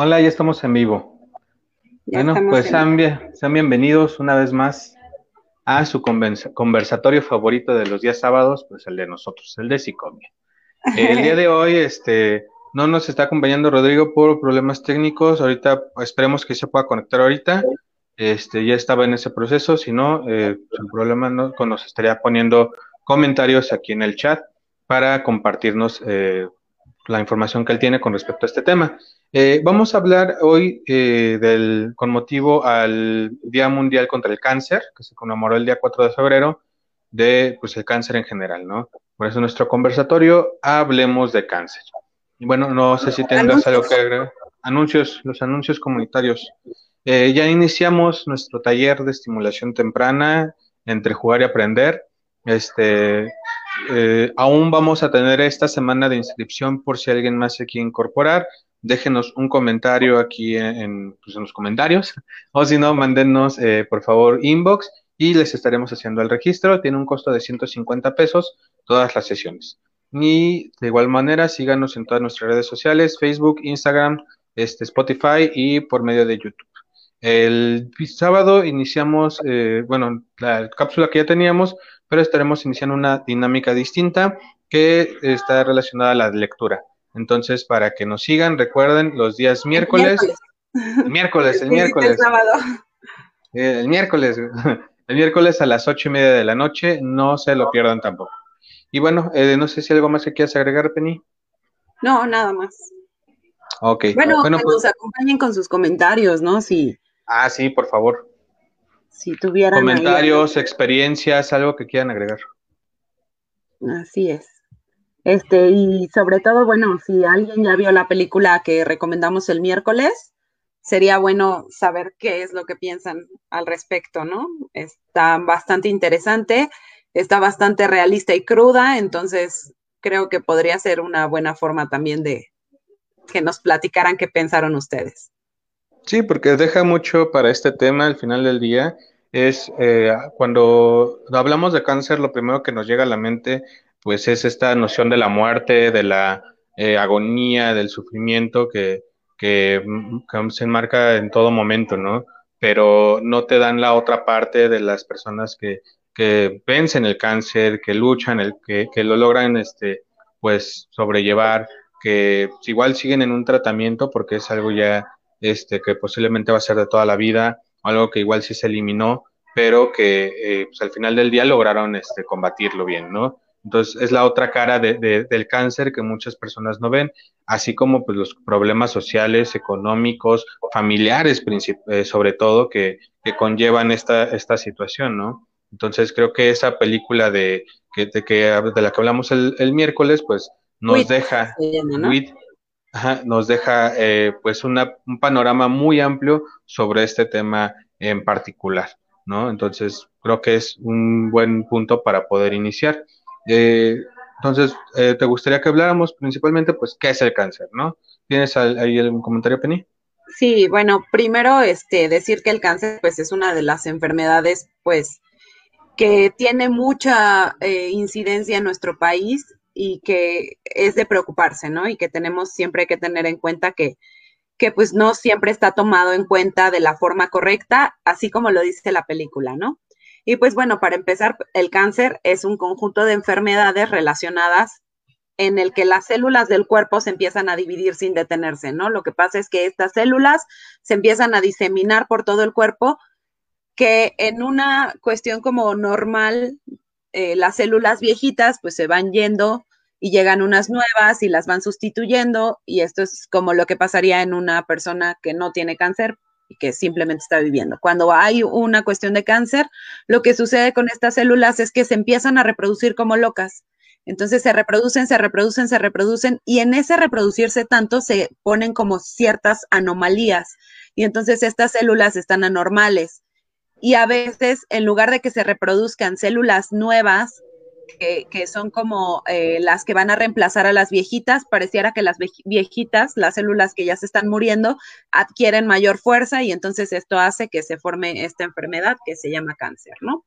Hola, ya estamos en vivo. bueno, pues sean, bienvenidos una vez más a su conversatorio favorito de los días sábados, pues el de nosotros, el de Psicomia. El día de hoy, este, no nos está acompañando Rodrigo por problemas técnicos. Ahorita esperemos que se pueda conectar ahorita. Este, ya estaba en ese proceso, si no, eh, sin problema no, nos estaría poniendo comentarios aquí en el chat para compartirnos eh, la información que él tiene con respecto a este tema. Eh, vamos a hablar hoy eh, del, con motivo al Día Mundial contra el Cáncer, que se conmemoró el día 4 de febrero, de pues el cáncer en general, ¿no? Por eso nuestro conversatorio, hablemos de cáncer. Y bueno, no sé si tengas algo que agregar. Anuncios, los anuncios comunitarios. Eh, ya iniciamos nuestro taller de estimulación temprana entre jugar y aprender. Este, aún vamos a tener esta semana de inscripción por si alguien más se quiere incorporar déjenos un comentario aquí en, pues, los comentarios o si no, mándenos eh, por favor inbox y les estaremos haciendo el registro. Tiene un costo de 150 pesos todas las sesiones. Y de igual manera, síganos en todas nuestras redes sociales, Facebook, Instagram, este, Spotify y por medio de YouTube. El sábado iniciamos, eh, bueno, la cápsula que ya teníamos, pero estaremos iniciando una dinámica distinta que está relacionada a la lectura. Entonces, para que nos sigan, recuerden los días miércoles. El miércoles, el miércoles. El sábado. Eh, el miércoles. El miércoles a las ocho y media de la noche, no se lo pierdan tampoco. Y bueno, eh, no sé si algo más que quieras agregar, Penny. No, nada más. Ok. Bueno, que pues, nos acompañen con sus comentarios, ¿no? Sí. Ah, sí, por favor. Si tuvieran. Comentarios, experiencias, algo que quieran agregar. Así es. Este, y sobre todo, bueno, si alguien ya vio la película que recomendamos el miércoles, sería bueno saber qué es lo que piensan al respecto, ¿no? Está bastante interesante, está bastante realista y cruda, entonces creo que podría ser una buena forma también de que nos platicaran qué pensaron ustedes. Sí, porque deja mucho para este tema al final del día. Es eh, cuando hablamos de cáncer, lo primero que nos llega a la mente pues es esta noción de la muerte, de la eh, agonía, del sufrimiento que, que, se enmarca en todo momento, ¿no? Pero no te dan la otra parte de las personas que, que vencen el cáncer, que luchan, el, que, que lo logran, este, pues, sobrellevar, que igual siguen en un tratamiento porque es algo ya, este, que posiblemente va a ser de toda la vida, algo que igual sí se eliminó, pero que eh, pues, al final del día lograron este, combatirlo bien, ¿no? Entonces, es la otra cara de, del cáncer que muchas personas no ven, así como pues, los problemas sociales, económicos, familiares, eh, sobre todo, que, que, conllevan esta, esta situación, ¿no? Entonces, creo que esa película de, que, de, que, de la que hablamos el, el miércoles, pues nos deja, nos deja eh, pues una, un panorama muy amplio sobre este tema en particular, ¿no? Entonces, creo que es un buen punto para poder iniciar. Eh, entonces, eh, ¿te gustaría que habláramos principalmente, pues, qué es el cáncer, no? ¿Tienes ahí algún comentario, Penny? Sí, bueno, primero, este, decir que el cáncer, pues, es una de las enfermedades, pues, que tiene mucha eh, incidencia en nuestro país y que es de preocuparse, ¿no? Y que tenemos siempre que tener en cuenta que, que pues no siempre está tomado en cuenta de la forma correcta, así como lo dice la película, ¿no? Y pues bueno, para empezar, el cáncer es un conjunto de enfermedades relacionadas en el que las células del cuerpo se empiezan a dividir sin detenerse, ¿no? Lo que pasa es que estas células se empiezan a diseminar por todo el cuerpo, que en una cuestión como normal, eh, las células viejitas pues se van yendo y llegan unas nuevas y las van sustituyendo y esto es como lo que pasaría en una persona que no tiene cáncer, y que simplemente está viviendo. Cuando hay una cuestión de cáncer, lo que sucede con estas células es que se empiezan a reproducir como locas. Entonces se reproducen, se reproducen, se reproducen y en ese reproducirse tanto se ponen como ciertas anomalías y entonces estas células están anormales. Y a veces, en lugar de que se reproduzcan células nuevas, que, son como eh, las que van a reemplazar a las viejitas, pareciera que las viejitas, las células que ya se están muriendo, adquieren mayor fuerza y entonces esto hace que se forme esta enfermedad que se llama cáncer, ¿no?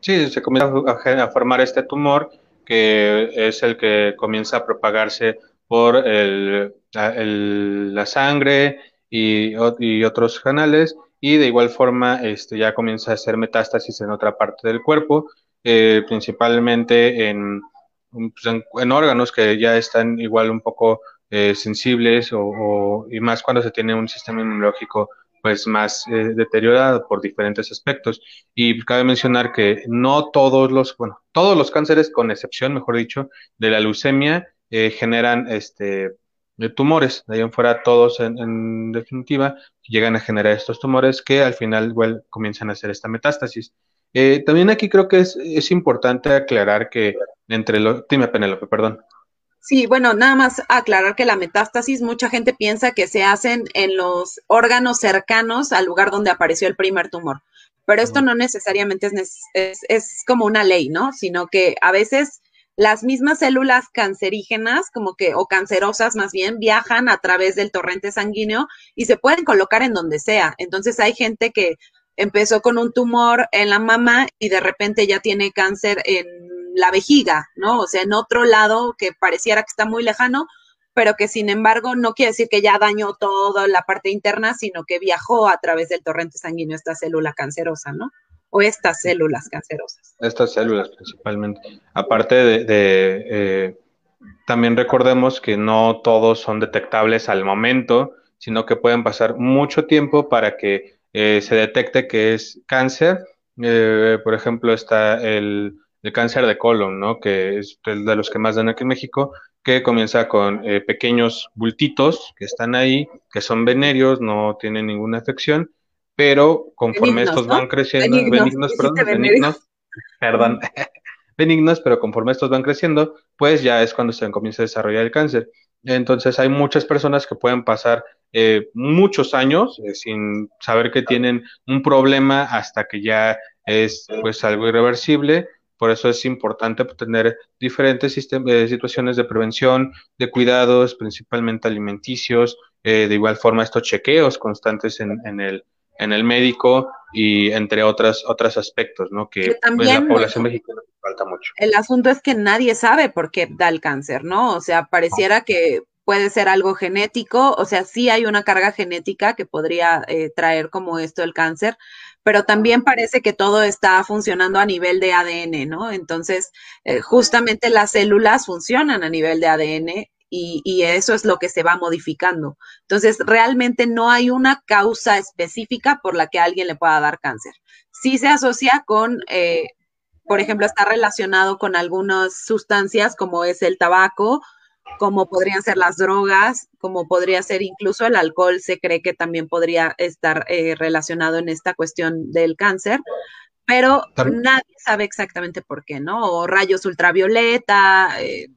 Sí, se comienza a formar este tumor que es el que comienza a propagarse por el, la sangre y, otros canales y de igual forma este, ya comienza a hacer metástasis en otra parte del cuerpo, eh, principalmente en, pues, en, órganos que ya están igual un poco eh, sensibles o, y más cuando se tiene un sistema inmunológico pues más eh, deteriorado por diferentes aspectos. Y cabe mencionar que no todos los, bueno, todos los cánceres, con excepción, mejor dicho, de la leucemia, eh, generan este tumores. De ahí en fuera, todos en, definitiva llegan a generar estos tumores que al final igual comienzan a hacer esta metástasis. Eh, también aquí creo que es, es importante aclarar que entre los... Dime, Penélope, perdón. Sí, bueno, nada más aclarar que la metástasis, mucha gente piensa que se hacen en los órganos cercanos al lugar donde apareció el primer tumor, pero esto no necesariamente es, es, como una ley, ¿no? Sino que a veces las mismas células cancerígenas, como que, o cancerosas más bien, viajan a través del torrente sanguíneo y se pueden colocar en donde sea. Entonces hay gente que empezó con un tumor en la mama y de repente ya tiene cáncer en la vejiga, ¿no? O sea, en otro lado que pareciera que está muy lejano, pero que sin embargo no quiere decir que ya dañó toda la parte interna, sino que viajó a través del torrente sanguíneo esta célula cancerosa, ¿no? O estas células cancerosas. Estas células principalmente. Aparte de, eh, también recordemos que no todos son detectables al momento, sino que pueden pasar mucho tiempo para que eh, se detecte que es cáncer. Eh, por ejemplo, está el el cáncer de colon, ¿no? Que es de los que más dan aquí en México, que comienza con eh, pequeños bultitos que están ahí, que son venéreos, no tienen ninguna afección, pero conforme estos van creciendo, benignos, perdón, benignos, perdón, benignos, pero conforme estos van creciendo, pues ya es cuando se comienza a desarrollar el cáncer. Entonces hay muchas personas que pueden pasar eh, muchos años eh, sin saber que tienen un problema hasta que ya es pues algo irreversible. Por eso es importante tener diferentes eh, situaciones de prevención, de cuidados, principalmente alimenticios, eh, de igual forma estos chequeos constantes en, el, en el médico y entre otras otros aspectos, ¿no? Que, pues, la población mexicana falta mucho. El asunto es que nadie sabe por qué da el cáncer, ¿no? O sea, pareciera que puede ser algo genético, o sea, sí hay una carga genética que podría eh, traer como esto el cáncer, pero también parece que todo está funcionando a nivel de ADN, ¿no? Entonces, eh, justamente las células funcionan a nivel de ADN y, y, eso es lo que se va modificando. Entonces, realmente no hay una causa específica por la que alguien le pueda dar cáncer. Sí se asocia con, eh, por ejemplo, está relacionado con algunas sustancias como es el tabaco, como podrían ser las drogas, como podría ser incluso el alcohol, se cree que también podría estar eh, relacionado en esta cuestión del cáncer, pero nadie sabe exactamente por qué, ¿no? O rayos ultravioleta, eh,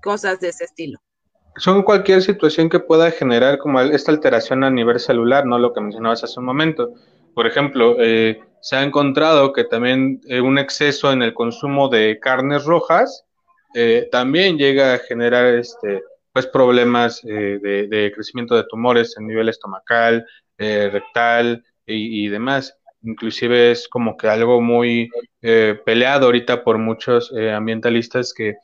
cosas de ese estilo. Son cualquier situación que pueda generar como esta alteración a nivel celular, ¿no? Lo que mencionabas hace un momento. Por ejemplo, eh, se ha encontrado que también un exceso en el consumo de carnes rojas eh, también llega a generar este, pues problemas eh, de, crecimiento de tumores en nivel estomacal, eh, rectal y, demás. Inclusive es como que algo muy peleado ahorita por muchos ambientalistas que,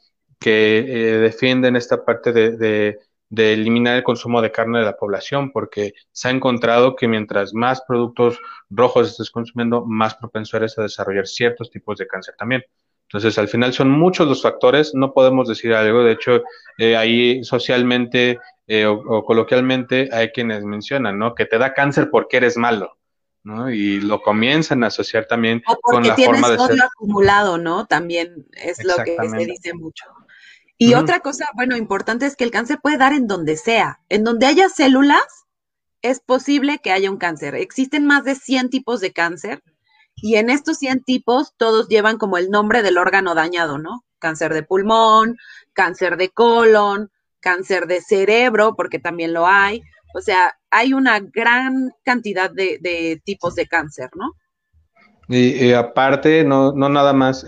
que defienden esta parte de, de eliminar el consumo de carne de la población, porque se ha encontrado que mientras más productos rojos estés consumiendo, más propenso eres a desarrollar ciertos tipos de cáncer también. Entonces, al final son muchos los factores, no podemos decir algo, de hecho, eh, ahí socialmente eh, o, coloquialmente hay quienes mencionan, ¿no? Que te da cáncer porque eres malo, ¿no? Y lo comienzan a asociar también con la forma de ser. acumulado, ¿no? También es lo que se dice mucho. Y otra cosa, bueno, importante es que el cáncer puede dar en donde sea. En donde haya células, es posible que haya un cáncer. Existen más de 100 tipos de cáncer y en estos 100 tipos, todos llevan como el nombre del órgano dañado, ¿no? Cáncer de pulmón, cáncer de colon, cáncer de cerebro, porque también lo hay. O sea, hay una gran cantidad de, tipos de cáncer, ¿no? Y, aparte, no, no nada más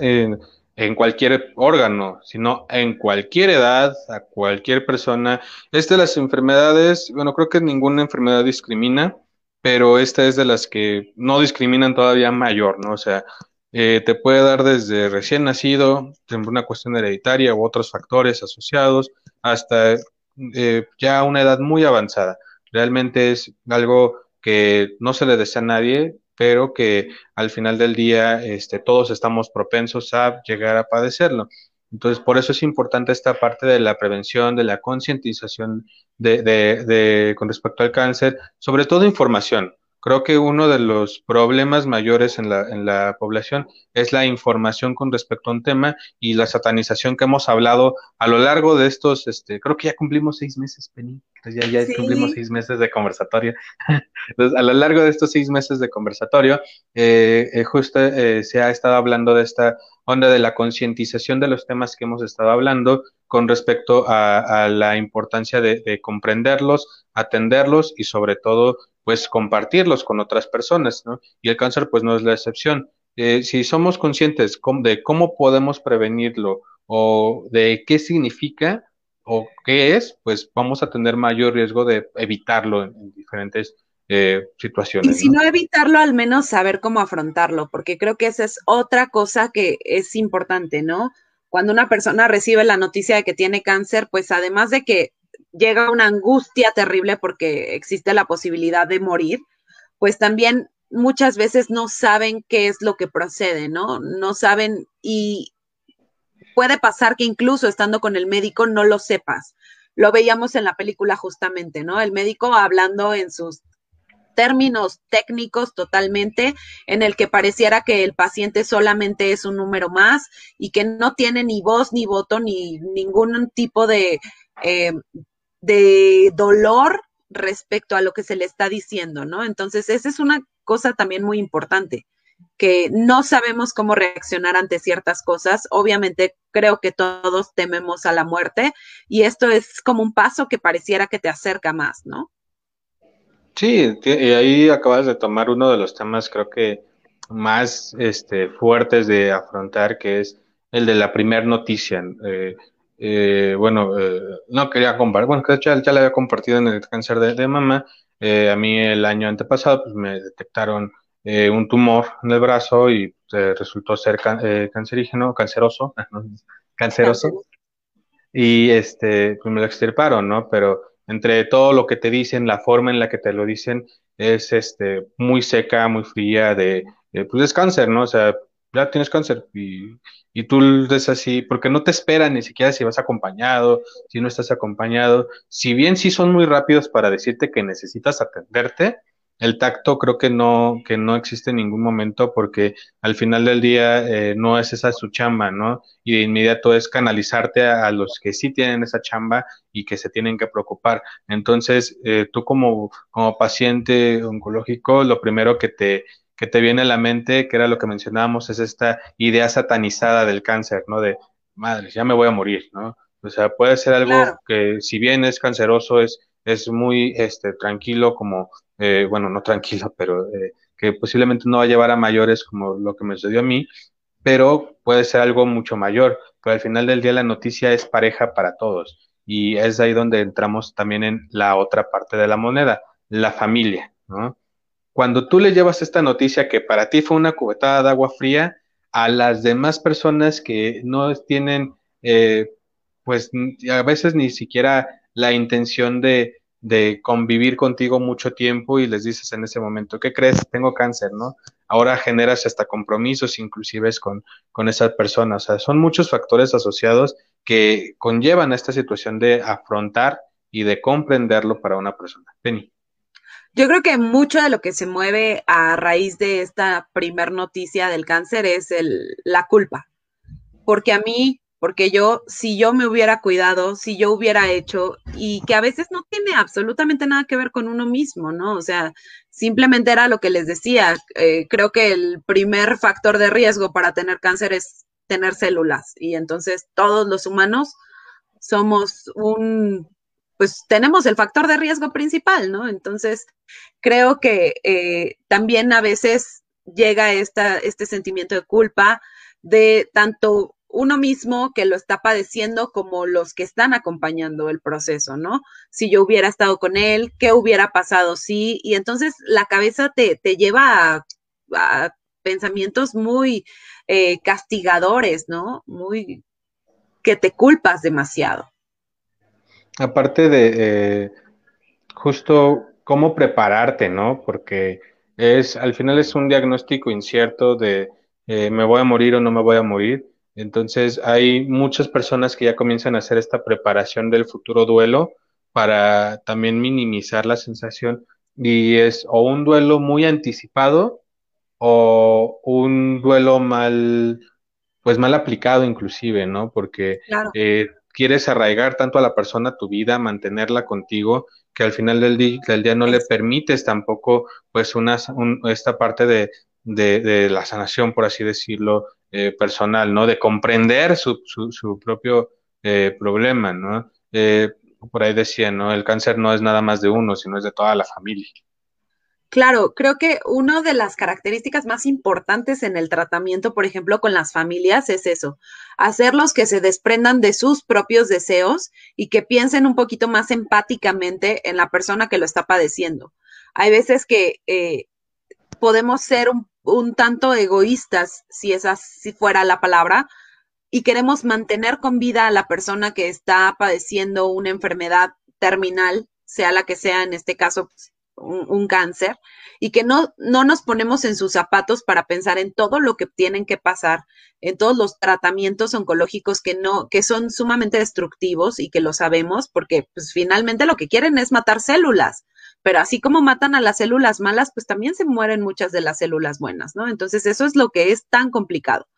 en, cualquier órgano, sino en cualquier edad, a cualquier persona. Esta de las enfermedades, bueno, creo que ninguna enfermedad discrimina pero esta es de las que no discriminan todavía mayor, ¿no? O sea, eh, te puede dar desde recién nacido, una cuestión hereditaria u otros factores asociados, hasta eh, ya una edad muy avanzada. Realmente es algo que no se le desea a nadie, pero que al final del día este, todos estamos propensos a llegar a padecerlo. Entonces, por eso es importante esta parte de la prevención, de la concientización de, de, de, con respecto al cáncer, sobre todo información. Creo que uno de los problemas mayores en la, en la población es la información con respecto a un tema y la satanización que hemos hablado a lo largo de estos, este, creo que ya cumplimos seis meses, Penny. ya, ya cumplimos seis meses de conversatorio. Entonces, a lo largo de estos seis meses de conversatorio, eh, eh, justo eh, se ha estado hablando de esta onda de la concientización de los temas que hemos estado hablando con respecto a, a la importancia de, de comprenderlos, atenderlos y sobre todo pues compartirlos con otras personas, ¿no? Y el cáncer pues no es la excepción. Eh, si somos conscientes de cómo podemos prevenirlo o de qué significa o qué es, pues vamos a tener mayor riesgo de evitarlo en, diferentes eh, situaciones. Y si ¿no? evitarlo, al menos saber cómo afrontarlo, porque creo que esa es otra cosa que es importante, ¿no? Cuando una persona recibe la noticia de que tiene cáncer, pues además de que llega una angustia terrible porque existe la posibilidad de morir, pues también muchas veces no saben qué es lo que procede, ¿no? No saben y puede pasar que incluso estando con el médico no lo sepas. Lo veíamos en la película justamente, ¿no? El médico hablando en sus términos técnicos totalmente, en el que pareciera que el paciente solamente es un número más y que no tiene ni voz, ni voto, ni ningún tipo de, eh, de dolor respecto a lo que se le está diciendo, ¿no? Entonces, esa es una cosa también muy importante, que no sabemos cómo reaccionar ante ciertas cosas. Obviamente, creo que todos tememos a la muerte y esto es como un paso que pareciera que te acerca más, ¿no? Sí, y ahí acabas de tomar uno de los temas, creo que más este, fuertes de afrontar, que es el de la primera noticia. Eh, eh, bueno, eh, no quería compartir, bueno, ya, ya le había compartido en el cáncer de, de mama. Eh, a mí el año antepasado pues, me detectaron eh, un tumor en el brazo y resultó ser can, cancerígeno, canceroso, canceroso. Y este, pues me lo extirparon, ¿no? Pero entre todo lo que te dicen, la forma en la que te lo dicen es este, muy seca, muy fría, de, pues es cáncer, ¿no? O sea, ya tienes cáncer y, y tú es así, porque no te esperan ni siquiera si vas acompañado, si no estás acompañado. Si bien sí son muy rápidos para decirte que necesitas atenderte, el tacto creo que no, que no existe en ningún momento porque al final del día eh, no es esa su chamba, ¿no? Y de inmediato es canalizarte a, a, los que sí tienen esa chamba y que se tienen que preocupar. Entonces, eh, tú como, como paciente oncológico, lo primero que te, que te viene a la mente, que era lo que mencionábamos, es esta idea satanizada del cáncer, ¿no? De, madre, ya me voy a morir, ¿no? O sea, puede ser algo claro. que si bien es canceroso, es, es muy este, tranquilo, como, eh, bueno, no tranquilo, pero eh, que posiblemente no va a llevar a mayores como lo que me sucedió a mí, pero puede ser algo mucho mayor. Pero al final del día la noticia es pareja para todos. Y es ahí donde entramos también en la otra parte de la moneda, la familia, ¿no? cuando tú le llevas esta noticia que para ti fue una cubetada de agua fría, a las demás personas que no tienen, eh, pues a veces ni siquiera la intención de, de, convivir contigo mucho tiempo y les dices en ese momento, ¿qué crees? Tengo cáncer, ¿no? Ahora generas hasta compromisos inclusive con, con esa persona. O sea, son muchos factores asociados que conllevan a esta situación de afrontar y de comprenderlo para una persona. Penny. Yo creo que mucho de lo que se mueve a raíz de esta primer noticia del cáncer es el, la culpa. Porque a mí, porque yo, si yo me hubiera cuidado, si yo hubiera hecho, y que a veces no tiene absolutamente nada que ver con uno mismo, ¿no? O sea, simplemente era lo que les decía. Eh, creo que el primer factor de riesgo para tener cáncer es tener células. Y entonces todos los humanos somos un pues tenemos el factor de riesgo principal, ¿no? Entonces, creo que eh, también a veces llega esta, este sentimiento de culpa de tanto uno mismo que lo está padeciendo como los que están acompañando el proceso, ¿no? Si yo hubiera estado con él, ¿qué hubiera pasado? Sí, y entonces la cabeza te, te lleva a, pensamientos muy eh, castigadores, ¿no? Muy que te culpas demasiado. aparte de eh, justo cómo prepararte, ¿no? Porque es, al final es un diagnóstico incierto de eh, me voy a morir o no me voy a morir. Entonces hay muchas personas que ya comienzan a hacer esta preparación del futuro duelo para también minimizar la sensación. Y es o un duelo muy anticipado o un duelo mal, pues mal aplicado inclusive, ¿no? Porque eh, quieres arraigar tanto a la persona a tu vida, mantenerla contigo, que al final del, día, no le permites tampoco, pues, una, esta parte de, de, la sanación, por así decirlo, eh, personal, ¿no? De comprender su, su, propio eh, problema, ¿no? por ahí decía, ¿no? El cáncer no es nada más de uno, sino es de toda la familia. Claro, creo que una de las características más importantes en el tratamiento, por ejemplo, con las familias, es eso, hacerlos que se desprendan de sus propios deseos y que piensen un poquito más empáticamente en la persona que lo está padeciendo. Hay veces que eh, podemos ser un, tanto egoístas, si esa si fuera la palabra, y queremos mantener con vida a la persona que está padeciendo una enfermedad terminal, sea la que sea, en este caso, pues, un, cáncer y que no, no nos ponemos en sus zapatos para pensar en todo lo que tienen que pasar, en todos los tratamientos oncológicos que no, que son sumamente destructivos y que lo sabemos porque pues finalmente lo que quieren es matar células, pero así como matan a las células malas, pues también se mueren muchas de las células buenas, ¿no? Entonces eso es lo que es tan complicado.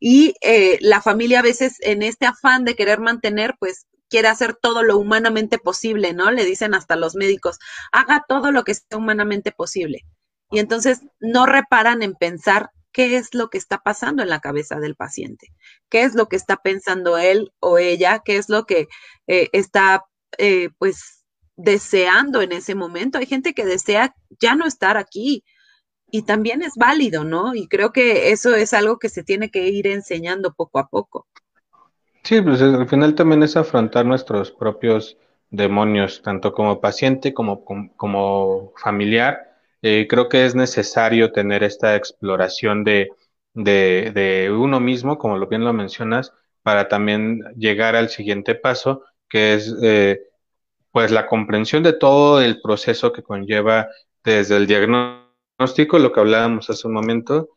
Y eh, la familia a veces en este afán de querer mantener, pues quiere hacer todo lo humanamente posible, ¿no? Le dicen hasta los médicos, haga todo lo que sea humanamente posible. Y entonces no reparan en pensar qué es lo que está pasando en la cabeza del paciente, qué es lo que está pensando él o ella, qué es lo que eh, está, eh, pues, deseando en ese momento. Hay gente que desea ya no estar aquí y también es válido, ¿no? Y creo que eso es algo que se tiene que ir enseñando poco a poco. Sí, pues al final también es afrontar nuestros propios demonios, tanto como paciente como como, familiar. Eh, creo que es necesario tener esta exploración de, de, uno mismo, como lo bien lo mencionas, para también llegar al siguiente paso, que es eh, pues la comprensión de todo el proceso que conlleva desde el diagnóstico, lo que hablábamos hace un momento,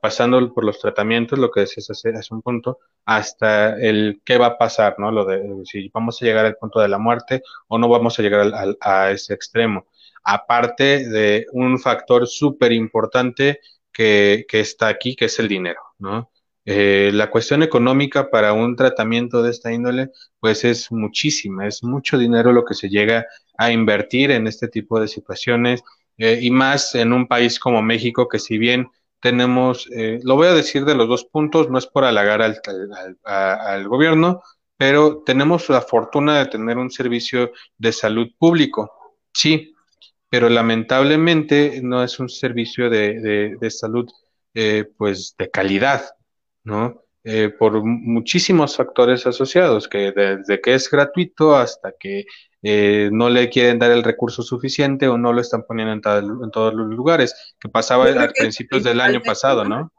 pasando por los tratamientos, lo que decías hace, hace un punto, hasta el qué va a pasar, ¿no? Lo de si vamos a llegar al punto de la muerte o no vamos a llegar a ese extremo. Aparte de un factor súper importante que, que, está aquí, que es el dinero, ¿no? Eh, la cuestión económica para un tratamiento de esta índole, pues es muchísima, es mucho dinero lo que se llega a invertir en este tipo de situaciones eh, y más en un país como México, que si bien tenemos, eh, lo voy a decir de los dos puntos, no es por halagar al, al, gobierno, pero tenemos la fortuna de tener un servicio de salud público, sí, pero lamentablemente no es un servicio de, de, salud eh, pues de calidad, ¿no? Eh, por muchísimos factores asociados, que desde que es gratuito hasta que eh, no le quieren dar el recurso suficiente o no lo están poniendo en, todos los lugares, que pasaba a principios del año pasado, ¿no?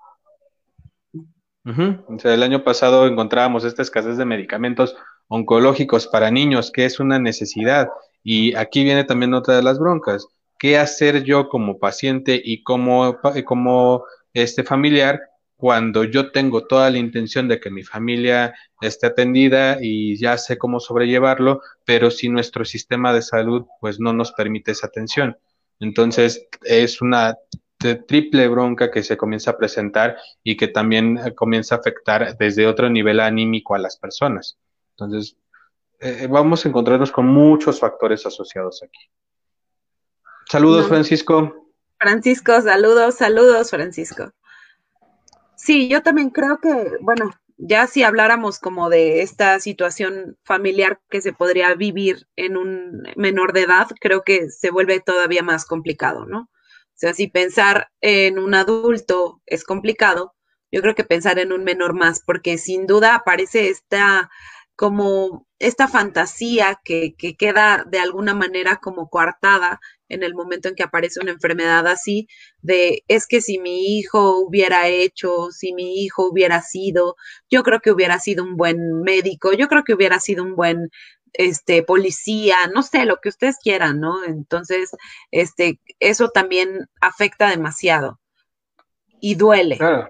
O sea, el año pasado encontrábamos esta escasez de medicamentos oncológicos para niños, que es una necesidad. Y aquí viene también otra de las broncas. ¿Qué hacer yo como paciente y como, como este familiar cuando yo tengo toda la intención de que mi familia esté atendida y ya sé cómo sobrellevarlo, pero si nuestro sistema de salud pues no nos permite esa atención. Entonces es una triple bronca que se comienza a presentar y que también eh, comienza a afectar desde otro nivel anímico a las personas. Entonces, eh, eh, vamos a encontrarnos con muchos factores asociados aquí. Saludos, Francisco. Francisco, saludos, saludos, Francisco. Sí, yo también creo que, bueno, ya si habláramos como de esta situación familiar que se podría vivir en un menor de edad, creo que se vuelve todavía más complicado, ¿no? O sea, si pensar en un adulto es complicado, yo creo que pensar en un menor más, porque sin duda aparece esta como esta fantasía que, que queda de alguna manera como coartada en el momento en que aparece una enfermedad así, de es que si mi hijo hubiera hecho, si mi hijo hubiera sido, yo creo que hubiera sido un buen médico, yo creo que hubiera sido un buen este, policía, no sé, lo que ustedes quieran, ¿no? Entonces, este, eso también afecta demasiado y duele. Claro.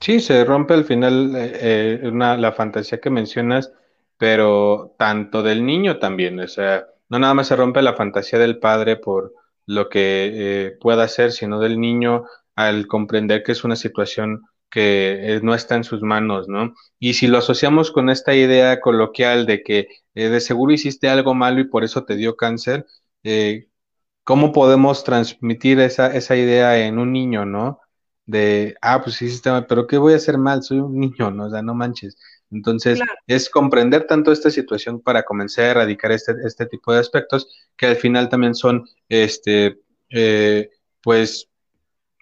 Sí, se rompe al final eh, eh, la fantasía que mencionas, pero tanto del niño también, o sea, no nada más se rompe la fantasía del padre por lo que eh, pueda hacer, sino del niño al comprender que es una situación que eh, no está en sus manos, ¿no? Y si lo asociamos con esta idea coloquial de que eh, de seguro hiciste algo malo y por eso te dio cáncer, ¿cómo podemos transmitir esa, esa idea en un niño, ¿no? De, ah, pues hiciste mal, pero ¿qué voy a hacer mal? Soy un niño, ¿no? O sea, no manches. Entonces, es comprender tanto esta situación para comenzar a erradicar este, este tipo de aspectos que al final también son, este, pues,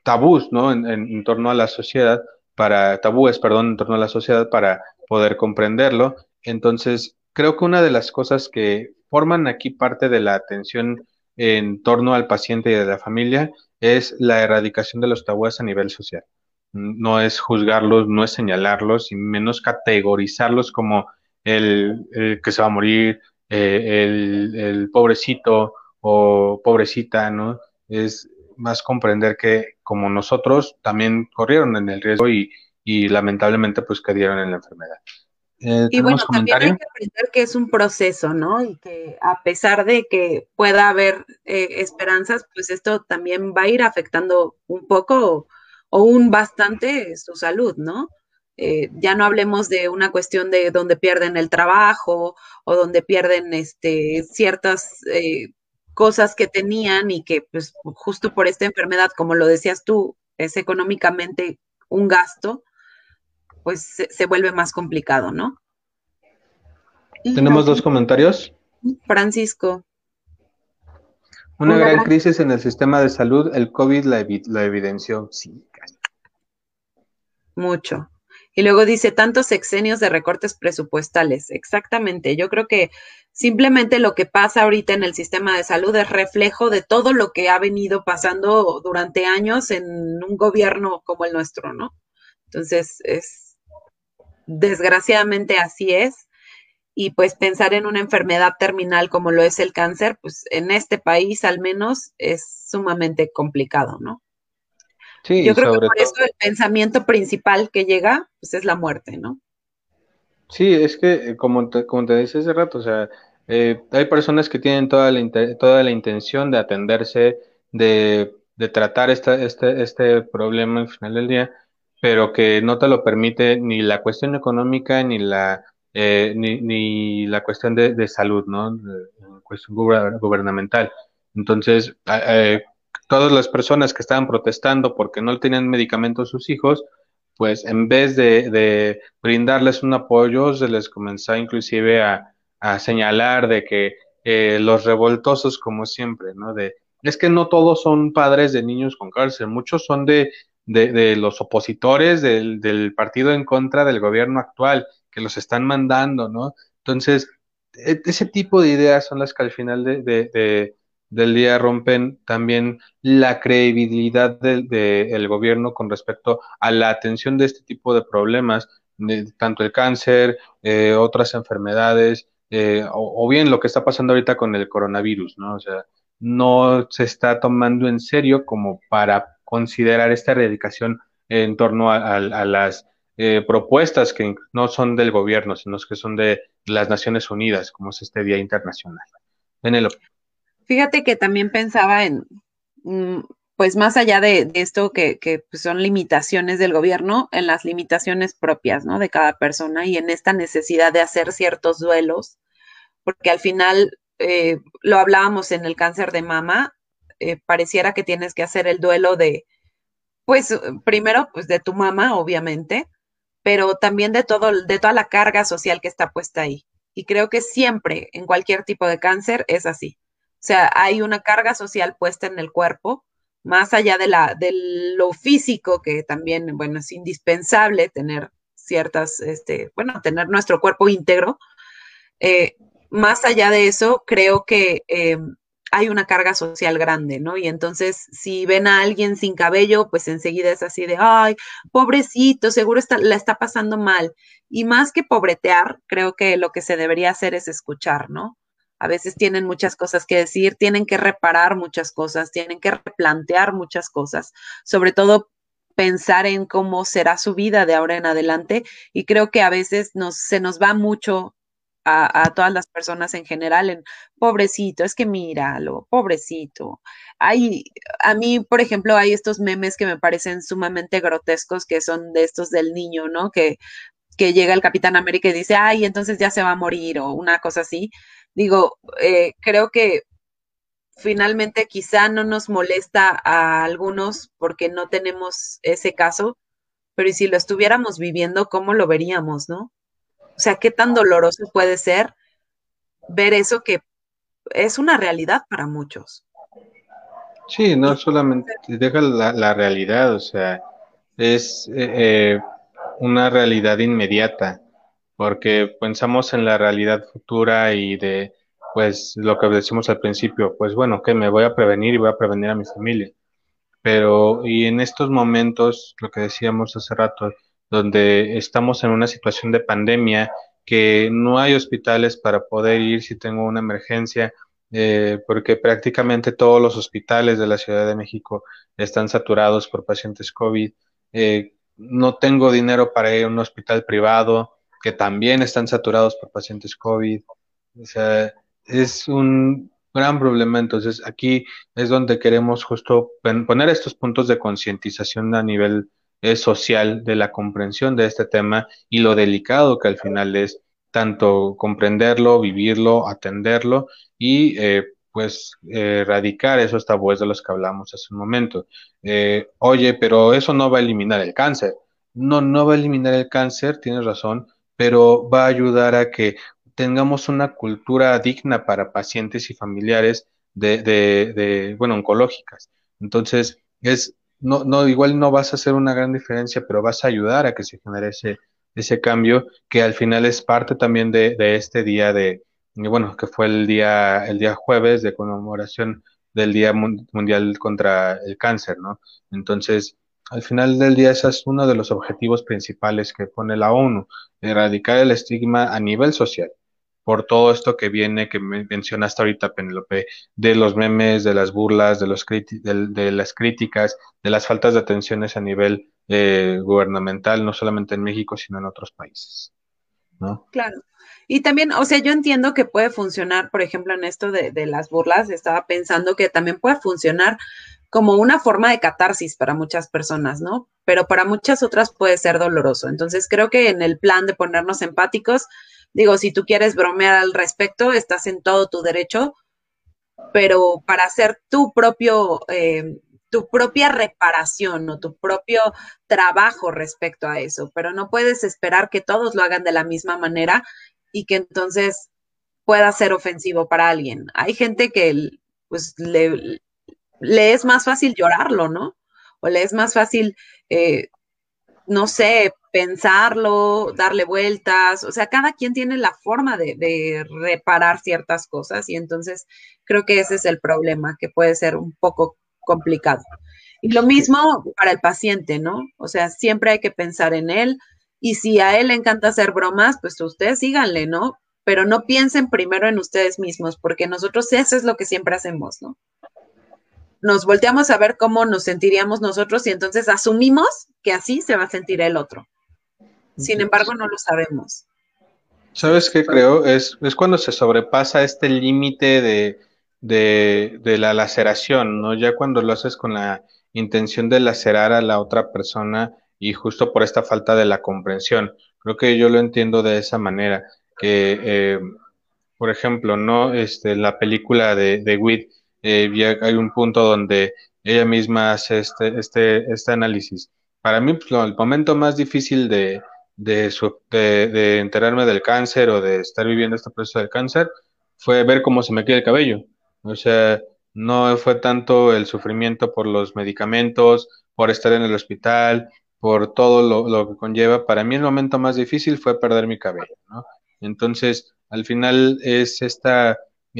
tabús, ¿no? en, torno a la sociedad para tabúes, perdón, en torno a la sociedad para poder comprenderlo. Entonces, creo que una de las cosas que forman aquí parte de la atención en torno al paciente y de la familia es la erradicación de los tabúes a nivel social. No es juzgarlos, no es señalarlos y menos categorizarlos como el, que se va a morir, eh, el, el pobrecito o pobrecita, ¿no? Es más comprender que como nosotros también corrieron en el riesgo y, lamentablemente pues cayeron en la enfermedad. Eh, y bueno, también hay que aprender que es un proceso, ¿no? Y que a pesar de que pueda haber eh, esperanzas, pues esto también va a ir afectando un poco o, un bastante su salud, ¿no? Eh, ya no hablemos de una cuestión de donde pierden el trabajo o donde pierden este, ciertas cosas que tenían y que pues justo por esta enfermedad, como lo decías tú, es económicamente un gasto, pues se, vuelve más complicado, ¿no? Tenemos dos comentarios. Francisco. Una, gran, crisis en el sistema de salud, el COVID la, la evidenció. Sí. Mucho. Y luego dice tantos sexenios de recortes presupuestales. Exactamente. Yo creo que simplemente lo que pasa ahorita en el sistema de salud es reflejo de todo lo que ha venido pasando durante años en un gobierno como el nuestro, ¿no? Entonces, es desgraciadamente así es. Y pues pensar en una enfermedad terminal como lo es el cáncer, pues en este país al menos es sumamente complicado, ¿no? Yo creo que por eso el pensamiento principal que llega, pues es la muerte, ¿no? Sí, es que eh, como te, como te decía hace rato, o sea, eh, hay personas que tienen toda la, toda la intención de atenderse, de, de tratar esta, este, este problema al final del día, pero que no te lo permite ni la cuestión económica ni la, eh, ni, ni, la cuestión de, de salud, ¿no? Cuestión gubernamental. Entonces, todas las personas que estaban protestando porque no tenían medicamentos sus hijos, pues en vez de, brindarles un apoyo, se les comenzó inclusive a, señalar de que eh, los revoltosos, como siempre, ¿no? De, es que no todos son padres de niños con cáncer, muchos son de, de, los opositores del, partido en contra del gobierno actual, que los están mandando, ¿no? Entonces, e, ese tipo de ideas son las que al final de, del día rompen también la credibilidad del gobierno con respecto a la atención de este tipo de problemas, tanto el cáncer, eh, otras enfermedades, eh, o, bien lo que está pasando ahorita con el coronavirus, ¿no? O sea, no se está tomando en serio como para considerar esta erradicación en torno a, las eh, propuestas que no son del gobierno, sino que son de las Naciones Unidas, como es este Día Internacional. Fíjate que también pensaba en, mm, pues más allá de, esto que, pues, son limitaciones del gobierno, en las limitaciones propias, ¿no? De cada persona y en esta necesidad de hacer ciertos duelos, porque al final, eh, lo hablábamos en el cáncer de mama, eh, pareciera que tienes que hacer el duelo de, pues primero, pues de tu mamá, obviamente, pero también de todo, de toda la carga social que está puesta ahí. Y creo que siempre, en cualquier tipo de cáncer, es así. O sea, hay una carga social puesta en el cuerpo, más allá de, la, de lo físico, que también, bueno, es indispensable tener ciertas, este, bueno, tener nuestro cuerpo íntegro. Eh, más allá de eso, creo que eh, hay una carga social grande, ¿no? Y entonces, si ven a alguien sin cabello, pues enseguida es así de, ay, pobrecito, seguro está, la está pasando mal. Y más que pobretear, creo que lo que se debería hacer es escuchar, ¿no? A veces tienen muchas cosas que decir, tienen que reparar muchas cosas, tienen que replantear muchas cosas, sobre todo pensar en cómo será su vida de ahora en adelante. Y creo que a veces nos, se nos va mucho a, todas las personas en general en pobrecito, es que míralo, pobrecito. Hay, a mí, por ejemplo, hay estos memes que me parecen sumamente grotescos, que son de estos del niño, ¿no? Que, que llega el Capitán América y dice, ay, entonces ya se va a morir o una cosa así. Digo, eh, creo que finalmente quizá no nos molesta a algunos porque no tenemos ese caso, pero si lo estuviéramos viviendo, ¿cómo lo veríamos, no? O sea, qué tan doloroso puede ser ver eso que es una realidad para muchos. Sí, no solamente deja la, realidad, o sea, es eh, eh, una realidad inmediata, porque pensamos en la realidad futura y de, pues, lo que decimos al principio, pues bueno, que me voy a prevenir y voy a prevenir a mi familia. Pero, y en estos momentos, lo que decíamos hace rato, donde estamos en una situación de pandemia, que no hay hospitales para poder ir si tengo una emergencia, eh, porque prácticamente todos los hospitales de la Ciudad de México están saturados por pacientes COVID. Eh, no tengo dinero para ir a un hospital privado, que también están saturados por pacientes COVID. O sea, es un gran problema. Entonces, aquí es donde queremos justo poner estos puntos de concientización a nivel social de la comprensión de este tema y lo delicado que al final es tanto comprenderlo, vivirlo, atenderlo y eh, pues erradicar esos tabúes de los que hablamos hace un momento. Eh, oye, pero eso no va a eliminar el cáncer. No, no va a eliminar el cáncer, tienes razón, pero va a ayudar a que tengamos una cultura digna para pacientes y familiares de, de, de bueno, oncológicas. Entonces, es no, no, igual no vas a hacer una gran diferencia, pero vas a ayudar a que se genere ese, ese cambio, que al final es parte también de, de este día de, bueno, que fue el día, el día jueves de conmemoración del Día Mundial contra el Cáncer, ¿no? Entonces, al final del día, ese es uno de los objetivos principales que pone la ONU, erradicar el estigma a nivel social por todo esto que viene, que mencionaste ahorita, Penelope, de los memes, de las burlas, de, los de, las críticas, de las faltas de atenciones a nivel eh, gubernamental, no solamente en México, sino en otros países. ¿no? Claro. Y también, o sea, yo entiendo que puede funcionar, por ejemplo, en esto de, de las burlas, estaba pensando que también puede funcionar como una forma de catarsis para muchas personas, ¿no? Pero para muchas otras puede ser doloroso. Entonces, creo que en el plan de ponernos empáticos, Digo, si tú quieres bromear al respecto, estás en todo tu derecho, pero para hacer tu propio, eh, tu propia reparación o tu propio trabajo respecto a eso, pero no puedes esperar que todos lo hagan de la misma manera y que entonces pueda ser ofensivo para alguien. Hay gente que pues le, es más fácil llorarlo, ¿no? O le es más fácil, eh, no sé, pensarlo, darle vueltas, o sea, cada quien tiene la forma de, reparar ciertas cosas y entonces creo que ese es el problema, que puede ser un poco complicado. Y lo mismo para el paciente, ¿no? O sea, siempre hay que pensar en él y si a él le encanta hacer bromas, pues ustedes síganle, ¿no? Pero no piensen primero en ustedes mismos, porque nosotros eso es lo que siempre hacemos, ¿no? Nos volteamos a ver cómo nos sentiríamos nosotros y entonces asumimos que así se va a sentir el otro. Sin embargo, no lo sabemos. ¿Sabes qué creo? Es, es cuando se sobrepasa este límite de, de, de, la laceración, ¿no? Ya cuando lo haces con la intención de lacerar a la otra persona y justo por esta falta de la comprensión. Creo que yo lo entiendo de esa manera, que, eh, por ejemplo, ¿no? Este, la película de, de Witt, eh, hay un punto donde ella misma hace este, este, este análisis. Para mí, pues, el momento más difícil de, de, de, enterarme del cáncer o de estar viviendo este proceso del cáncer fue ver cómo se me cae el cabello. O sea, no fue tanto el sufrimiento por los medicamentos, por estar en el hospital, por todo lo, lo, que conlleva. Para mí el momento más difícil fue perder mi cabello. Entonces, al final es esta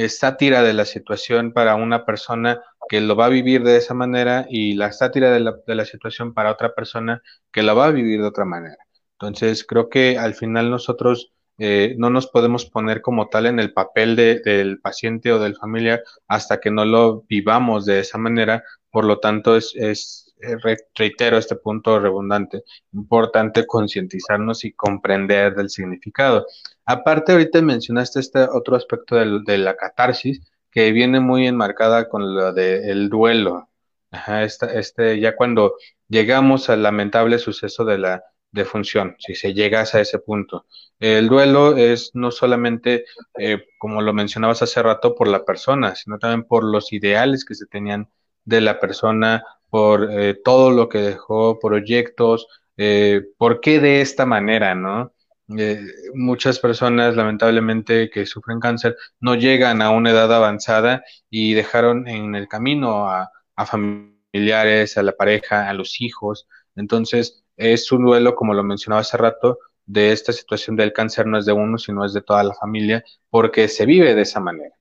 sátira de la situación para una persona que lo va a vivir de esa manera y la sátira de la, de la situación para otra persona que la va a vivir de otra manera. Entonces, creo que al final nosotros eh, no nos podemos poner como tal en el papel de, del paciente o del familiar hasta que no lo vivamos de esa manera. Por lo tanto, es, es eh, reitero este punto redundante, importante concientizarnos y comprender del significado. Aparte, ahorita mencionaste este otro aspecto de la catarsis que viene muy enmarcada con lo del duelo. Ajá, este, ya cuando llegamos al lamentable suceso de la defunción, si se llegase a ese punto. El duelo es no solamente, eh, como lo mencionabas hace rato, por la persona, sino también por los ideales que se tenían de la persona, por eh, todo lo que dejó, proyectos, eh, por qué de esta manera, ¿no? Eh, muchas personas, lamentablemente, que sufren cáncer, no llegan a una edad avanzada y dejaron en el camino a, a familiares, a la pareja, a los hijos. Entonces, es un duelo, como lo mencionaba hace rato, de esta situación del cáncer no es de uno, sino es de toda la familia, porque se vive de esa manera.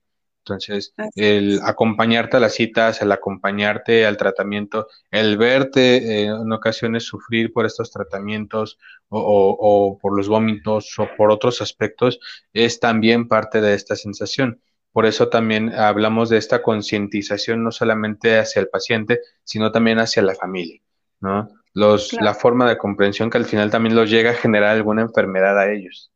Entonces, el acompañarte a las citas, el acompañarte al tratamiento, el verte eh, en ocasiones sufrir por estos tratamientos o, por los vómitos o por otros aspectos, es también parte de esta sensación. Por eso también hablamos de esta concientización no solamente hacia el paciente, sino también hacia la familia, ¿no? Los, La forma de comprensión que al final también los llega a generar alguna enfermedad a ellos.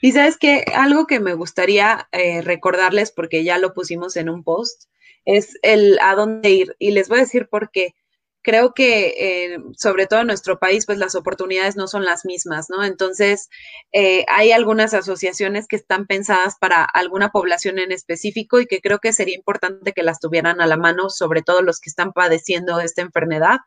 Y sabes que algo que me gustaría eh, recordarles, porque ya lo pusimos en un post, es el a dónde ir. Y les voy a decir por qué. Creo que, eh, sobre todo en nuestro país, pues las oportunidades no son las mismas, ¿no? Entonces, eh, hay algunas asociaciones que están pensadas para alguna población en específico y que creo que sería importante que las tuvieran a la mano, sobre todo los que están padeciendo esta enfermedad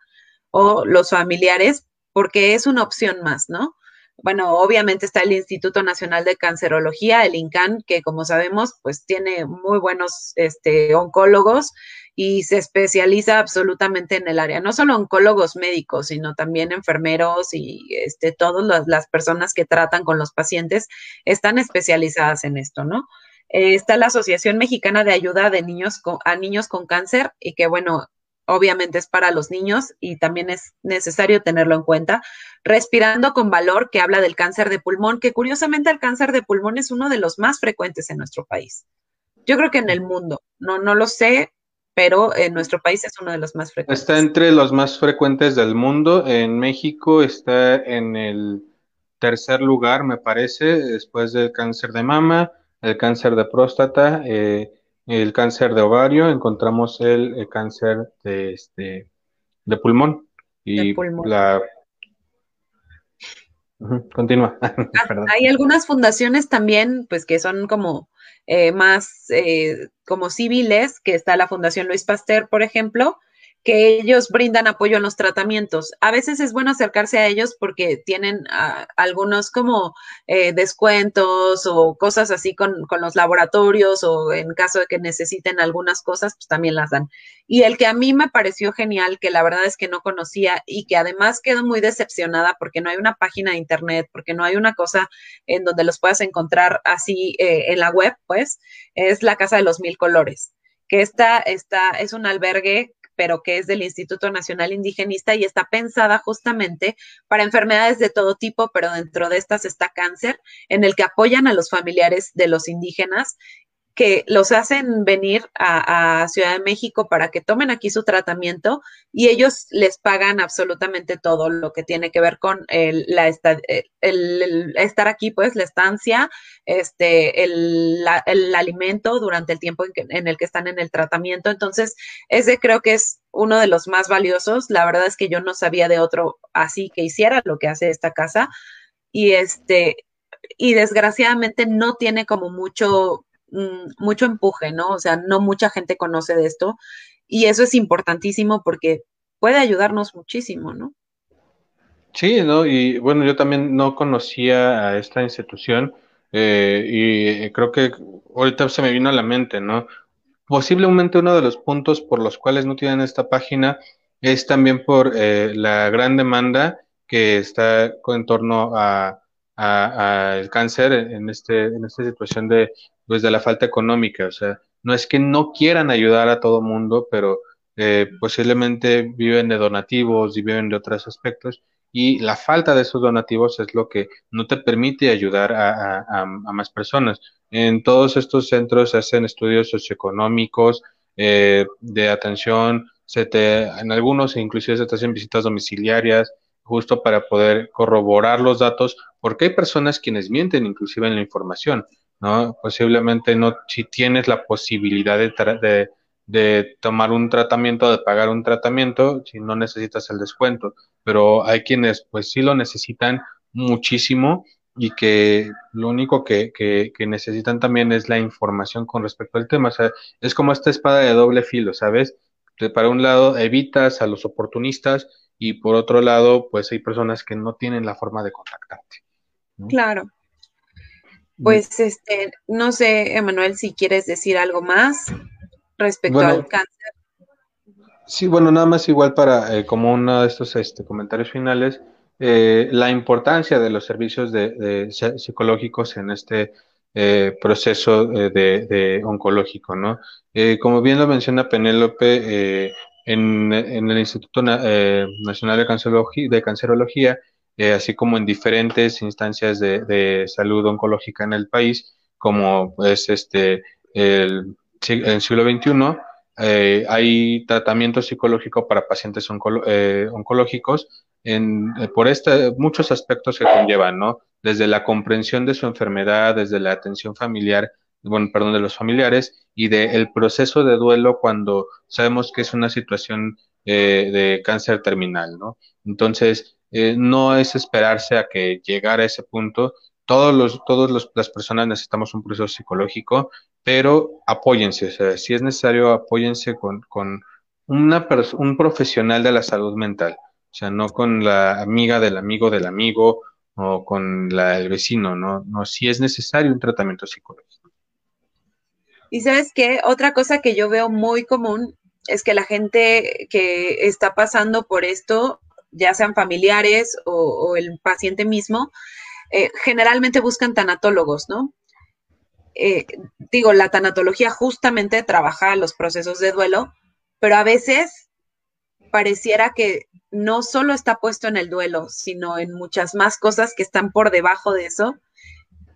o los familiares, porque es una opción más, ¿no? Bueno, obviamente está el Instituto Nacional de Cancerología, el INCAN, que como sabemos, pues tiene muy buenos este, oncólogos y se especializa absolutamente en el área. No solo oncólogos médicos, sino también enfermeros y este, todas las, personas que tratan con los pacientes están especializadas en esto, ¿no? Eh, está la Asociación Mexicana de Ayuda de Niños a Niños con Cáncer y que, bueno, obviamente es para los niños y también es necesario tenerlo en cuenta. Respirando con valor, que habla del cáncer de pulmón, que curiosamente el cáncer de pulmón es uno de los más frecuentes en nuestro país. Yo creo que en el mundo, no, no lo sé, pero en nuestro país es uno de los más frecuentes. Está entre los más frecuentes del mundo. En México está en el tercer lugar, me parece, después del cáncer de mama, el cáncer de próstata. Eh, el cáncer de ovario, encontramos el, cáncer de, este, de pulmón. Y la... continúa. Ah, hay algunas fundaciones también, pues que son como eh, más eh, como civiles, que está la Fundación Luis Pasteur, por ejemplo, que ellos brindan apoyo en los tratamientos. A veces es bueno acercarse a ellos porque tienen ah, algunos como eh, descuentos o cosas así con, con, los laboratorios o en caso de que necesiten algunas cosas, pues también las dan. Y el que a mí me pareció genial, que la verdad es que no conocía y que además quedo muy decepcionada porque no hay una página de internet, porque no hay una cosa en donde los puedas encontrar así eh, en la web, pues, es la Casa de los Mil Colores que esta, esta es un albergue pero que es del Instituto Nacional Indigenista y está pensada justamente para enfermedades de todo tipo, pero dentro de estas está cáncer, en el que apoyan a los familiares de los indígenas que los hacen venir a, Ciudad de México para que tomen aquí su tratamiento y ellos les pagan absolutamente todo lo que tiene que ver con el, la el, estar aquí, pues la estancia, este, el, alimento durante el tiempo en, en, el que están en el tratamiento. Entonces, ese creo que es uno de los más valiosos. La verdad es que yo no sabía de otro así que hiciera lo que hace esta casa y este y desgraciadamente no tiene como mucho Mm, mucho empuje, ¿no? O sea, no mucha gente conoce de esto y eso es importantísimo porque puede ayudarnos muchísimo, ¿no? Sí, ¿no? Y bueno, yo también no conocía a esta institución eh, y creo que ahorita se me vino a la mente, ¿no? Posiblemente uno de los puntos por los cuales no tienen esta página es también por eh, la gran demanda que está en torno a, al cáncer en, este, en esta situación de pues de la falta económica, o sea, no es que no quieran ayudar a todo mundo, pero eh, posiblemente viven de donativos y viven de otros aspectos y la falta de esos donativos es lo que no te permite ayudar a, más personas. En todos estos centros se hacen estudios socioeconómicos eh, de atención, se te, en algunos inclusive se te hacen visitas domiciliarias, justo para poder corroborar los datos, porque hay personas quienes mienten inclusive en la información, ¿no? Posiblemente no, si tienes la posibilidad de, de, tomar un tratamiento, de pagar un tratamiento, si no necesitas el descuento, pero hay quienes pues sí lo necesitan muchísimo y que lo único que, que, que, necesitan también es la información con respecto al tema. O sea, es como esta espada de doble filo, ¿sabes? para un lado evitas a los oportunistas y por otro lado, pues hay personas que no tienen la forma de contactarte. Claro. Pues este, no sé, Emanuel, si quieres decir algo más respecto al cáncer. Sí, bueno, nada más igual para eh, como uno de estos este, comentarios finales, eh, la importancia de los servicios de, psicológicos en este eh, proceso de, de, oncológico, ¿no? como bien lo menciona Penélope, en, el Instituto eh, Nacional de Cancerología, de Cancerología eh, así como en diferentes instancias de, salud oncológica en el país, como pues este el, el siglo XXI, eh, hay tratamiento psicológico para pacientes oncológicos en, por este, muchos aspectos que conllevan, ¿no? Desde la comprensión de su enfermedad, desde la atención familiar, bueno, perdón, de los familiares y del proceso de duelo cuando sabemos que es una situación eh, de cáncer terminal, ¿no? Entonces, eh, no es esperarse a que llegara a ese punto. Todos los, todas las personas necesitamos un proceso psicológico, pero apóyense, o sea, si es necesario, apóyense con, con una un profesional de la salud mental, o sea, no con la amiga del amigo del amigo o con la, el vecino, no, no, si es necesario un tratamiento psicológico. Y sabes qué, otra cosa que yo veo muy común es que la gente que está pasando por esto, ya sean familiares o, el paciente mismo, eh, generalmente buscan tanatólogos, ¿no? Eh, digo, la tanatología justamente trabaja los procesos de duelo, pero a veces pareciera que no solo está puesto en el duelo, sino en muchas más cosas que están por debajo de eso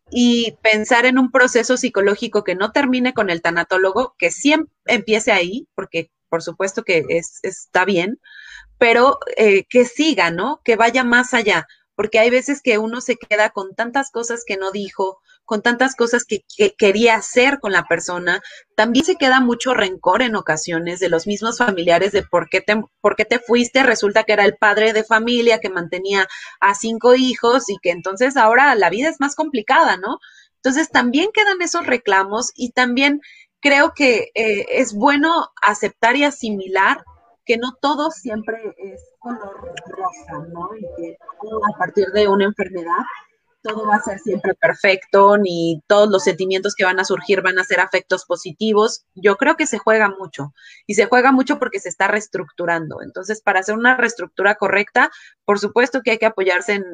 y pensar en un proceso psicológico que no termine con el tanatólogo, que siempre empiece ahí, porque por supuesto que es, está bien, pero eh, que siga, ¿no? Que vaya más allá, porque hay veces que uno se queda con tantas cosas que no dijo, con tantas cosas que, quería hacer con la persona. También se queda mucho rencor en ocasiones de los mismos familiares de por qué te, por qué te fuiste. Resulta que era el padre de familia que mantenía a cinco hijos y que entonces ahora la vida es más complicada, ¿no? Entonces también quedan esos reclamos y también creo que eh, es bueno aceptar y asimilar que no todo siempre es color rosa, ¿no? Y que a partir de una enfermedad todo va a ser siempre perfecto, ni todos los sentimientos que van a surgir van a ser afectos positivos. Yo creo que se juega mucho y se juega mucho porque se está reestructurando. Entonces, para hacer una reestructura correcta, por supuesto que hay que apoyarse en,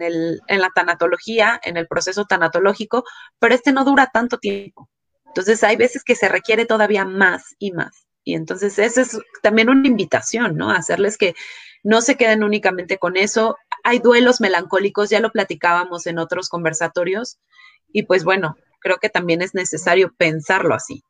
en, la tanatología, en el proceso tanatológico, pero este no dura tanto tiempo. Entonces, hay veces que se requiere todavía más y más. Y entonces, esa es también una invitación, ¿no? hacerles que no se queden únicamente con eso, hay duelos melancólicos, ya lo platicábamos en otros conversatorios, y pues bueno, creo que también es necesario pensarlo así.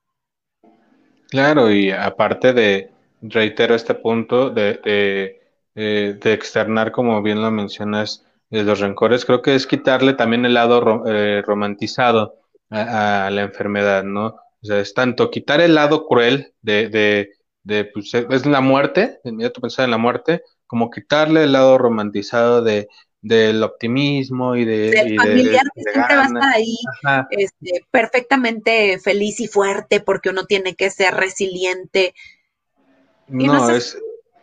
Claro, y aparte de, reitero este punto de, de, eh, externar, como bien lo mencionas, de los rencores, creo que es quitarle también el lado eh, romantizado a, la enfermedad, ¿no? O sea, es tanto quitar el lado cruel de, de, de pues, es la muerte, inmediato pensar en la muerte, como quitarle el lado romantizado de del optimismo y de... Del familiar que siempre va a estar ahí este, perfectamente feliz y fuerte porque uno tiene que ser resiliente. No, es,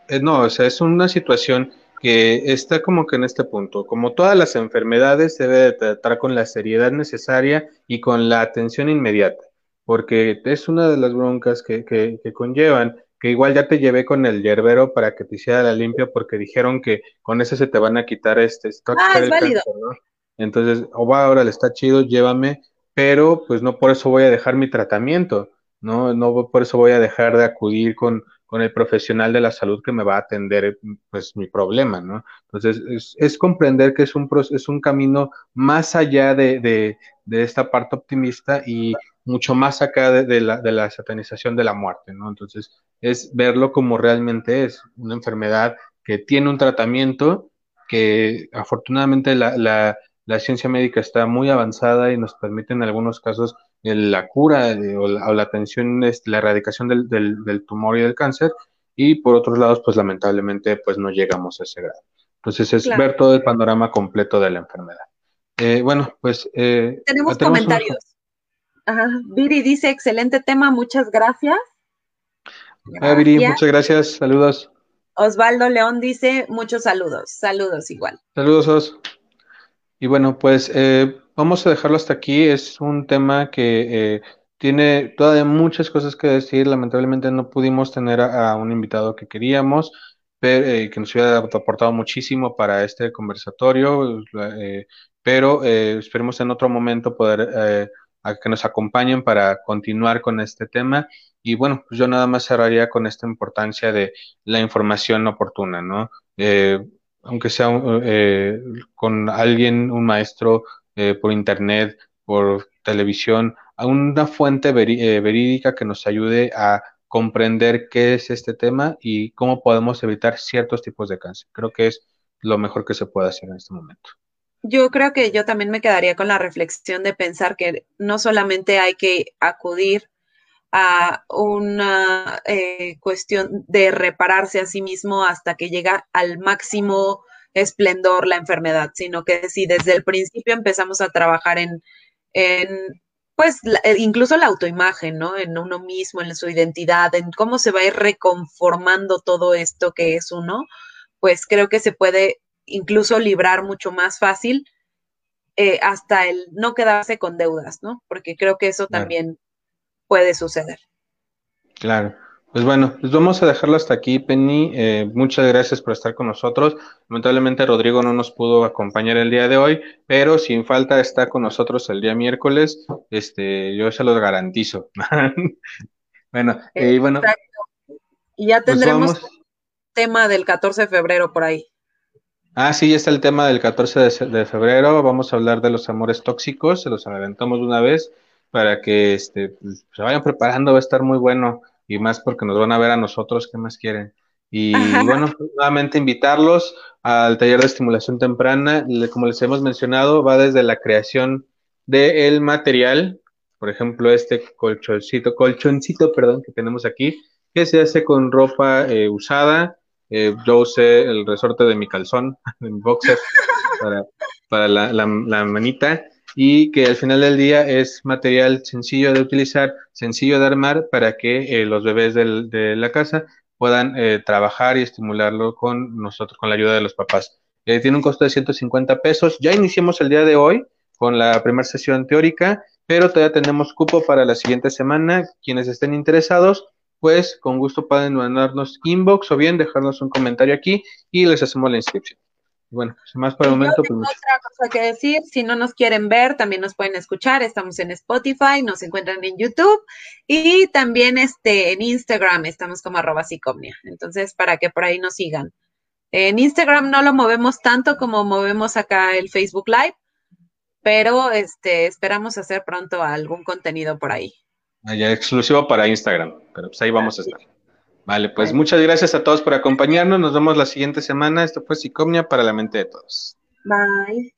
eh, no, o sea, es una situación que está como que en este punto. Como todas las enfermedades, se debe tratar con la seriedad necesaria y con la atención inmediata, porque es una de las broncas que, que, que conllevan que igual ya te llevé con el yerbero para que te hiciera la limpia porque dijeron que con ese se te van a quitar este ah, es válido. Entonces, o va, ahora le está chido, llévame, pero pues no por eso voy a dejar mi tratamiento, ¿no? No por eso voy a dejar de acudir con, con el profesional de la salud que me va a atender pues mi problema, ¿no? Entonces, es, es comprender que es un, es un camino más allá de, de, de, esta parte optimista y mucho más acá de, de, la, de la satanización de la muerte, ¿no? Entonces, es verlo como realmente es, una enfermedad que tiene un tratamiento que afortunadamente la, la la ciencia médica está muy avanzada y nos permite en algunos casos la cura o, la, atención, este, la erradicación del, del, tumor y del cáncer, y por otros lados, pues lamentablemente, pues no llegamos a ese grado. Entonces es ver todo el panorama completo de la enfermedad. Eh, bueno, pues... Eh, tenemos, comentarios. Ajá. Viri dice, excelente tema, muchas gracias. Ah, Viri, muchas gracias, saludos. Osvaldo León dice, muchos saludos, saludos igual. Saludos, Os. Y bueno, pues eh, vamos a dejarlo hasta aquí. Es un tema que eh, tiene todavía muchas cosas que decir. Lamentablemente no pudimos tener a, un invitado que queríamos, pero, eh, que nos hubiera aportado muchísimo para este conversatorio, pero esperemos en otro momento poder a que nos acompañen para continuar con este tema. Y bueno, pues yo nada más cerraría con esta importancia de la información oportuna, ¿no? aunque sea eh, con alguien, un maestro eh, por internet, por televisión, a una fuente eh, verídica que nos ayude a comprender qué es este tema y cómo podemos evitar ciertos tipos de cáncer. Creo que es lo mejor que se puede hacer en este momento. Yo creo que yo también me quedaría con la reflexión de pensar que no solamente hay que acudir a una eh, cuestión de repararse a sí mismo hasta que llega al máximo esplendor la enfermedad, sino que si desde el principio empezamos a trabajar en, en pues eh, incluso la autoimagen, ¿no? En uno mismo, en su identidad, en cómo se va a ir reconformando todo esto que es uno, pues creo que se puede incluso librar mucho más fácil eh, hasta el no quedarse con deudas, ¿no? Porque creo que eso también puede suceder. Claro. Pues bueno, pues vamos a dejarlo hasta aquí, Penny. Eh, muchas gracias por estar con nosotros. Lamentablemente Rodrigo no nos pudo acompañar el día de hoy, pero sin falta está con nosotros el día miércoles. Este, yo se los garantizo. bueno, eh, y bueno. Y ya pues tendremos tema del 14 de febrero por ahí. Ah, sí, ya está el tema del 14 de, de, febrero. Vamos a hablar de los amores tóxicos. Se los adelantamos de una vez para que este, pues, se vayan preparando, va a estar muy bueno y más porque nos van a ver a nosotros, ¿qué más quieren? Y bueno, nuevamente invitarlos al taller de estimulación temprana, como les hemos mencionado, va desde la creación del material, por ejemplo, este colchoncito, colchoncito, perdón, que tenemos aquí, que se hace con ropa eh, usada. Eh, yo usé el resorte de mi calzón, de mi boxer, para, para la, la, la manita y que al final del día es material sencillo de utilizar, sencillo de armar para que eh, los bebés del, de la casa puedan eh, trabajar y estimularlo con nosotros, con la ayuda de los papás. Eh, tiene un costo de 150 pesos. Ya iniciamos el día de hoy con la primera sesión teórica, pero todavía tenemos cupo para la siguiente semana. Quienes estén interesados, pues con gusto pueden mandarnos inbox o bien dejarnos un comentario aquí y les hacemos la inscripción. Bueno, pues, más por el momento. Pues, otra cosa que decir, si no nos quieren ver, también nos pueden escuchar. Estamos en Spotify, nos encuentran en YouTube y también este, en Instagram estamos como arroba psicomnia. Entonces, para que por ahí nos sigan. En Instagram no lo movemos tanto como movemos acá el Facebook Live, pero este, esperamos hacer pronto algún contenido por ahí. Allá ah, exclusivo para Instagram, pero pues ahí vamos a estar. Vale, pues muchas gracias a todos por acompañarnos. Nos vemos la siguiente semana. Esto fue Psicomnia para la mente de todos. Bye.